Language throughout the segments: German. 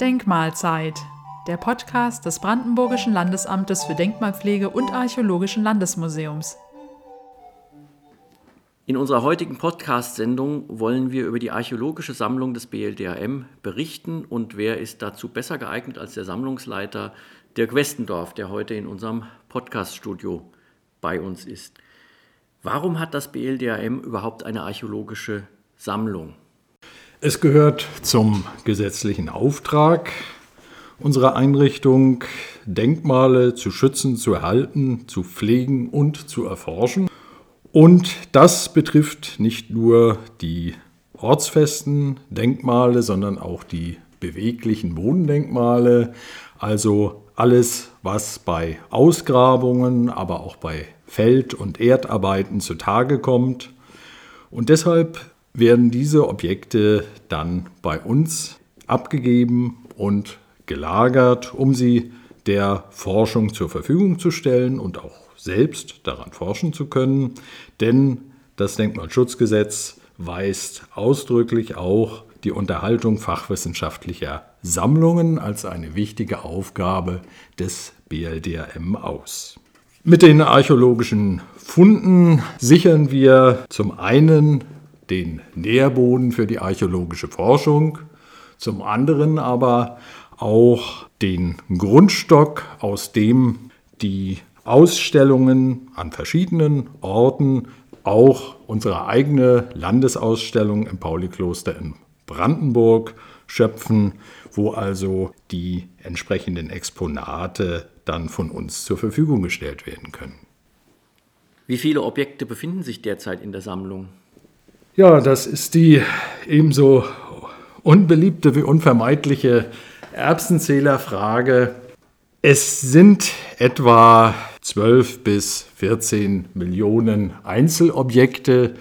Denkmalzeit, der Podcast des Brandenburgischen Landesamtes für Denkmalpflege und Archäologischen Landesmuseums. In unserer heutigen Podcast-Sendung wollen wir über die archäologische Sammlung des BLDAM berichten und wer ist dazu besser geeignet als der Sammlungsleiter Dirk Westendorf, der heute in unserem Podcast-Studio bei uns ist. Warum hat das BLDAM überhaupt eine archäologische Sammlung? Es gehört zum gesetzlichen Auftrag unserer Einrichtung, Denkmale zu schützen, zu erhalten, zu pflegen und zu erforschen. Und das betrifft nicht nur die ortsfesten Denkmale, sondern auch die beweglichen Bodendenkmale, also alles, was bei Ausgrabungen, aber auch bei Feld- und Erdarbeiten zutage kommt. Und deshalb werden diese Objekte dann bei uns abgegeben und gelagert, um sie der Forschung zur Verfügung zu stellen und auch selbst daran forschen zu können. Denn das Denkmalschutzgesetz weist ausdrücklich auch die Unterhaltung fachwissenschaftlicher Sammlungen als eine wichtige Aufgabe des BLDRM aus. Mit den archäologischen Funden sichern wir zum einen den Nährboden für die archäologische Forschung, zum anderen aber auch den Grundstock, aus dem die Ausstellungen an verschiedenen Orten, auch unsere eigene Landesausstellung im Paulikloster in Brandenburg schöpfen, wo also die entsprechenden Exponate dann von uns zur Verfügung gestellt werden können. Wie viele Objekte befinden sich derzeit in der Sammlung? Ja, das ist die ebenso unbeliebte wie unvermeidliche Erbsenzählerfrage. Es sind etwa 12 bis 14 Millionen Einzelobjekte.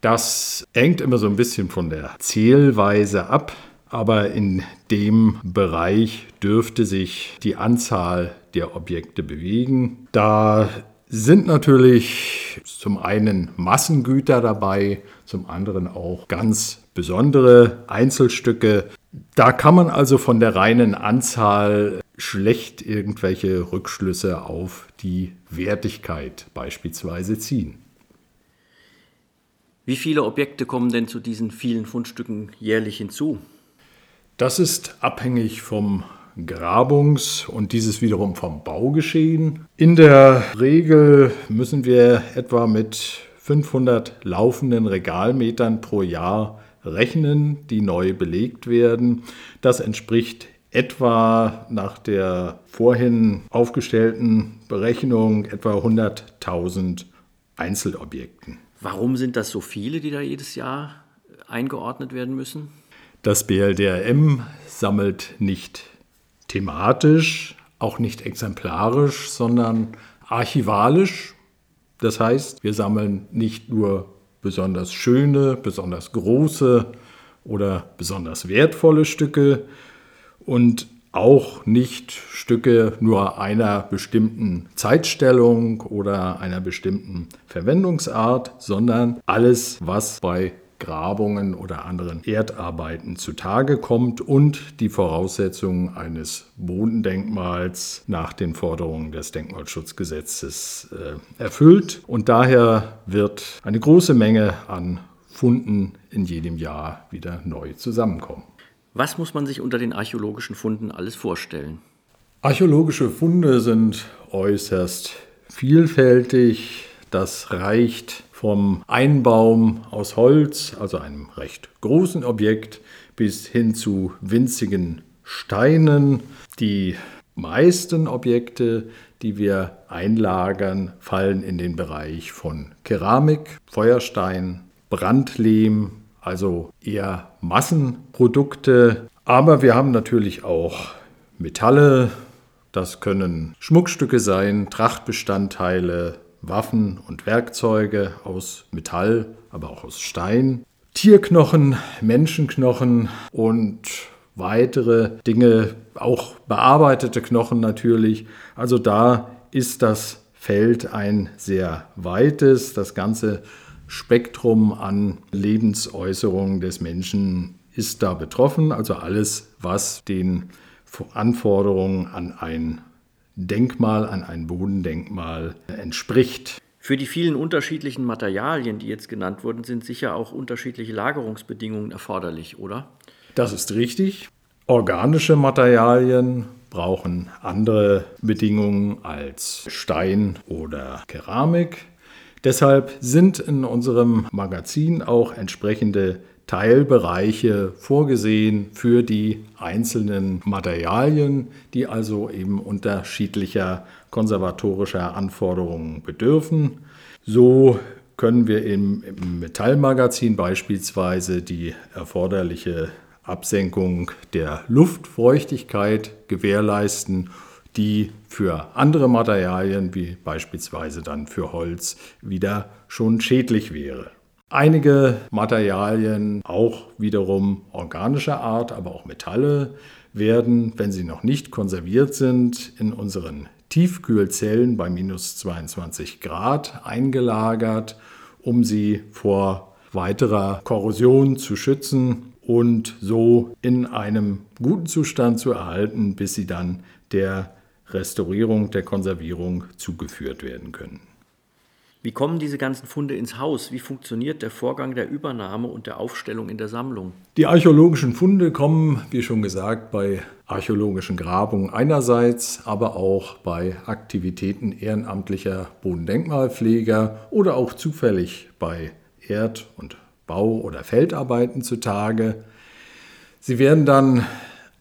Das hängt immer so ein bisschen von der Zählweise ab, aber in dem Bereich dürfte sich die Anzahl der Objekte bewegen. Da sind natürlich zum einen Massengüter dabei, zum anderen auch ganz besondere Einzelstücke. Da kann man also von der reinen Anzahl schlecht irgendwelche Rückschlüsse auf die Wertigkeit beispielsweise ziehen. Wie viele Objekte kommen denn zu diesen vielen Fundstücken jährlich hinzu? Das ist abhängig vom Grabungs- und dieses wiederum vom Baugeschehen. In der Regel müssen wir etwa mit 500 laufenden Regalmetern pro Jahr rechnen, die neu belegt werden. Das entspricht etwa nach der vorhin aufgestellten Berechnung etwa 100.000 Einzelobjekten. Warum sind das so viele, die da jedes Jahr eingeordnet werden müssen? Das BLDRM sammelt nicht thematisch, auch nicht exemplarisch, sondern archivalisch. Das heißt, wir sammeln nicht nur besonders schöne, besonders große oder besonders wertvolle Stücke und auch nicht Stücke nur einer bestimmten Zeitstellung oder einer bestimmten Verwendungsart, sondern alles, was bei Grabungen oder anderen Erdarbeiten zutage kommt und die Voraussetzungen eines Bodendenkmals nach den Forderungen des Denkmalschutzgesetzes äh, erfüllt. Und daher wird eine große Menge an Funden in jedem Jahr wieder neu zusammenkommen. Was muss man sich unter den archäologischen Funden alles vorstellen? Archäologische Funde sind äußerst vielfältig. Das reicht vom Einbaum aus Holz, also einem recht großen Objekt, bis hin zu winzigen Steinen. Die meisten Objekte, die wir einlagern, fallen in den Bereich von Keramik, Feuerstein, Brandlehm, also eher Massenprodukte. Aber wir haben natürlich auch Metalle, das können Schmuckstücke sein, Trachtbestandteile, Waffen und Werkzeuge aus Metall, aber auch aus Stein, Tierknochen, Menschenknochen und weitere Dinge, auch bearbeitete Knochen natürlich. Also da ist das Feld ein sehr weites. Das Ganze Spektrum an Lebensäußerungen des Menschen ist da betroffen. Also alles, was den Anforderungen an ein Denkmal, an ein Bodendenkmal entspricht. Für die vielen unterschiedlichen Materialien, die jetzt genannt wurden, sind sicher auch unterschiedliche Lagerungsbedingungen erforderlich, oder? Das ist richtig. Organische Materialien brauchen andere Bedingungen als Stein oder Keramik. Deshalb sind in unserem Magazin auch entsprechende Teilbereiche vorgesehen für die einzelnen Materialien, die also eben unterschiedlicher konservatorischer Anforderungen bedürfen. So können wir im, Metallmagazin beispielsweise die erforderliche Absenkung der Luftfeuchtigkeit gewährleisten, die für andere Materialien, wie beispielsweise dann für Holz, wieder schon schädlich wäre. Einige Materialien, auch wiederum organischer Art, aber auch Metalle, werden, wenn sie noch nicht konserviert sind, in unseren Tiefkühlzellen bei minus 22 Grad eingelagert, um sie vor weiterer Korrosion zu schützen und so in einem guten Zustand zu erhalten, bis sie dann der Restaurierung, der Konservierung zugeführt werden können. Wie kommen diese ganzen Funde ins Haus? Wie funktioniert der Vorgang der Übernahme und der Aufstellung in der Sammlung? Die archäologischen Funde kommen, wie schon gesagt, bei archäologischen Grabungen einerseits, aber auch bei Aktivitäten ehrenamtlicher Bodendenkmalpfleger oder auch zufällig bei Erd- und Bau- oder Feldarbeiten zutage. Sie werden dann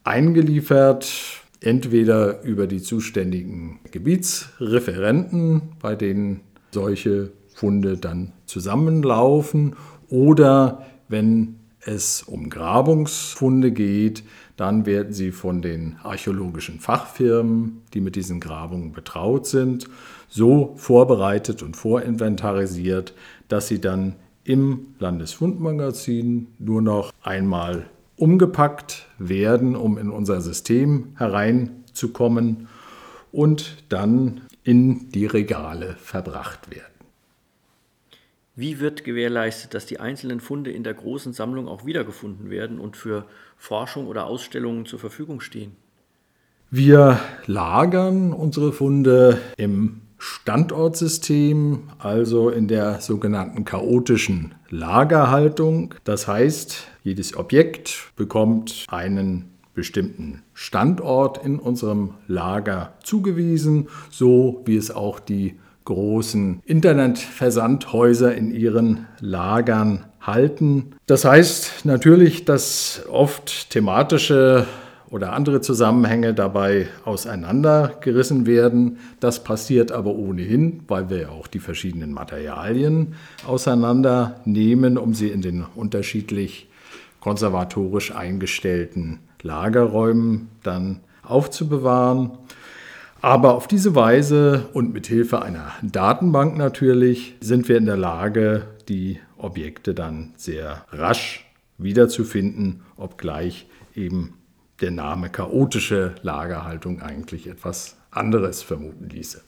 eingeliefert, entweder über die zuständigen Gebietsreferenten, bei denen solche Funde dann zusammenlaufen oder wenn es um Grabungsfunde geht, dann werden sie von den archäologischen Fachfirmen, die mit diesen Grabungen betraut sind, so vorbereitet und vorinventarisiert, dass sie dann im Landesfundmagazin nur noch einmal umgepackt werden, um in unser System hereinzukommen und dann in die Regale verbracht werden. Wie wird gewährleistet, dass die einzelnen Funde in der großen Sammlung auch wiedergefunden werden und für Forschung oder Ausstellungen zur Verfügung stehen? Wir lagern unsere Funde im Standortsystem, also in der sogenannten chaotischen Lagerhaltung. Das heißt, jedes Objekt bekommt einen bestimmten Standort in unserem Lager zugewiesen, so wie es auch die großen Internetversandhäuser in ihren Lagern halten. Das heißt natürlich, dass oft thematische oder andere Zusammenhänge dabei auseinandergerissen werden. Das passiert aber ohnehin, weil wir ja auch die verschiedenen Materialien auseinandernehmen, um sie in den unterschiedlich konservatorisch eingestellten Lagerräumen dann aufzubewahren. Aber auf diese Weise und mit Hilfe einer Datenbank natürlich sind wir in der Lage, die Objekte dann sehr rasch wiederzufinden, obgleich eben der Name chaotische Lagerhaltung eigentlich etwas anderes vermuten ließe.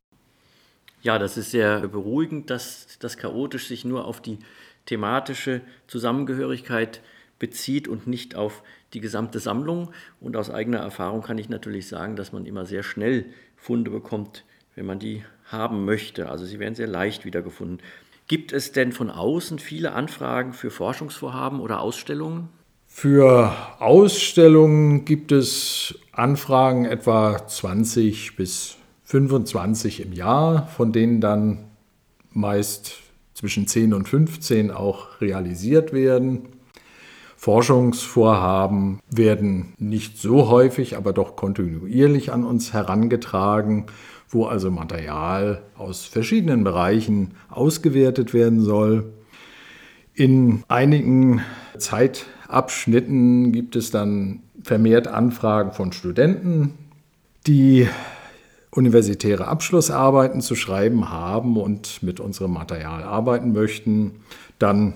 Ja, das ist sehr beruhigend, dass das chaotisch sich nur auf die thematische Zusammengehörigkeit bezieht und nicht auf die gesamte Sammlung. Und aus eigener Erfahrung kann ich natürlich sagen, dass man immer sehr schnell Funde bekommt, wenn man die haben möchte. Also sie werden sehr leicht wiedergefunden. Gibt es denn von außen viele Anfragen für Forschungsvorhaben oder Ausstellungen? Für Ausstellungen gibt es Anfragen etwa 20 bis 25 im Jahr, von denen dann meist zwischen 10 und 15 auch realisiert werden. Forschungsvorhaben werden nicht so häufig, aber doch kontinuierlich an uns herangetragen, wo also Material aus verschiedenen Bereichen ausgewertet werden soll. In einigen Zeitabschnitten gibt es dann vermehrt Anfragen von Studenten, die universitäre Abschlussarbeiten zu schreiben haben und mit unserem Material arbeiten möchten. Dann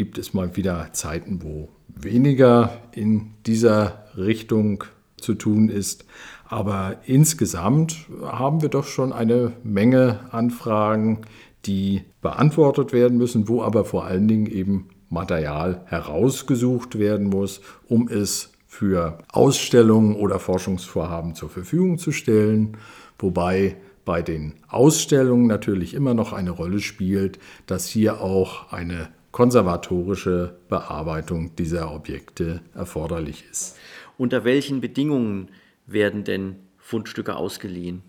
gibt es mal wieder Zeiten, wo weniger in dieser Richtung zu tun ist. Aber insgesamt haben wir doch schon eine Menge Anfragen, die beantwortet werden müssen, wo aber vor allen Dingen eben Material herausgesucht werden muss, um es für Ausstellungen oder Forschungsvorhaben zur Verfügung zu stellen, wobei bei den Ausstellungen natürlich immer noch eine Rolle spielt, dass hier auch eine konservatorische Bearbeitung dieser Objekte erforderlich ist. Unter welchen Bedingungen werden denn Fundstücke ausgeliehen?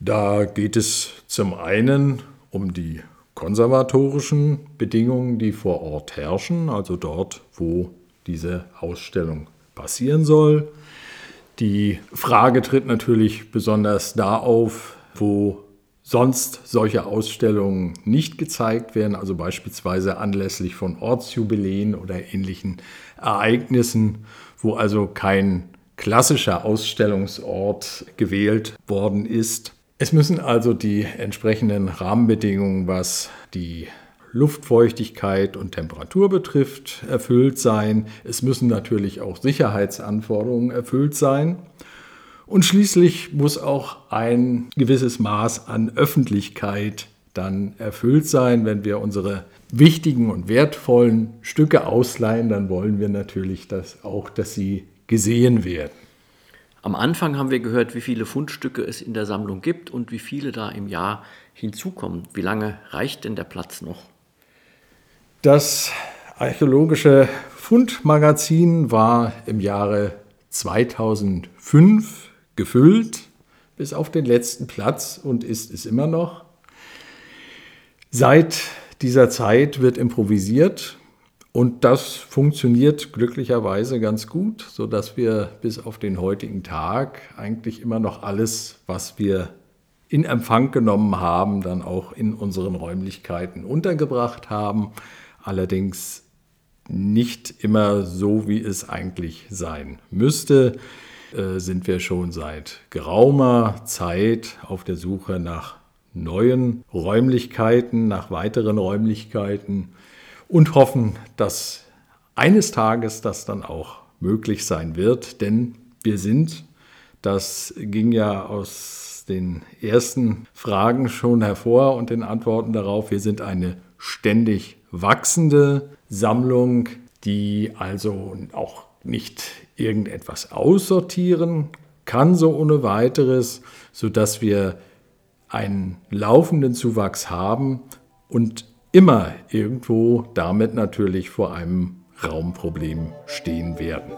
Da geht es zum einen um die konservatorischen Bedingungen, die vor Ort herrschen, also dort, wo diese Ausstellung passieren soll. Die Frage tritt natürlich besonders da auf, wo sonst solche Ausstellungen nicht gezeigt werden, also beispielsweise anlässlich von Ortsjubiläen oder ähnlichen Ereignissen, wo also kein klassischer Ausstellungsort gewählt worden ist. Es müssen also die entsprechenden Rahmenbedingungen, was die Luftfeuchtigkeit und Temperatur betrifft, erfüllt sein. Es müssen natürlich auch Sicherheitsanforderungen erfüllt sein. Und schließlich muss auch ein gewisses Maß an Öffentlichkeit dann erfüllt sein. Wenn wir unsere wichtigen und wertvollen Stücke ausleihen, dann wollen wir natürlich dass auch, dass sie gesehen werden. Am Anfang haben wir gehört, wie viele Fundstücke es in der Sammlung gibt und wie viele da im Jahr hinzukommen. Wie lange reicht denn der Platz noch? Das archäologische Fundmagazin war im Jahre 2005 gefüllt bis auf den letzten Platz und ist es immer noch. Seit dieser Zeit wird improvisiert und das funktioniert glücklicherweise ganz gut, sodass wir bis auf den heutigen Tag eigentlich immer noch alles, was wir in Empfang genommen haben, dann auch in unseren Räumlichkeiten untergebracht haben. Allerdings nicht immer so, wie es eigentlich sein müsste, äh, sind wir schon seit geraumer Zeit auf der Suche nach neuen Räumlichkeiten, nach weiteren Räumlichkeiten und hoffen, dass eines Tages das dann auch möglich sein wird, denn wir sind, das ging ja aus den ersten Fragen schon hervor und den Antworten darauf, wir sind eine ständig wachsende Sammlung, die also auch nicht irgendetwas aussortieren kann so ohne weiteres, sodass wir einen laufenden Zuwachs haben und immer irgendwo damit natürlich vor einem Raumproblem stehen werden.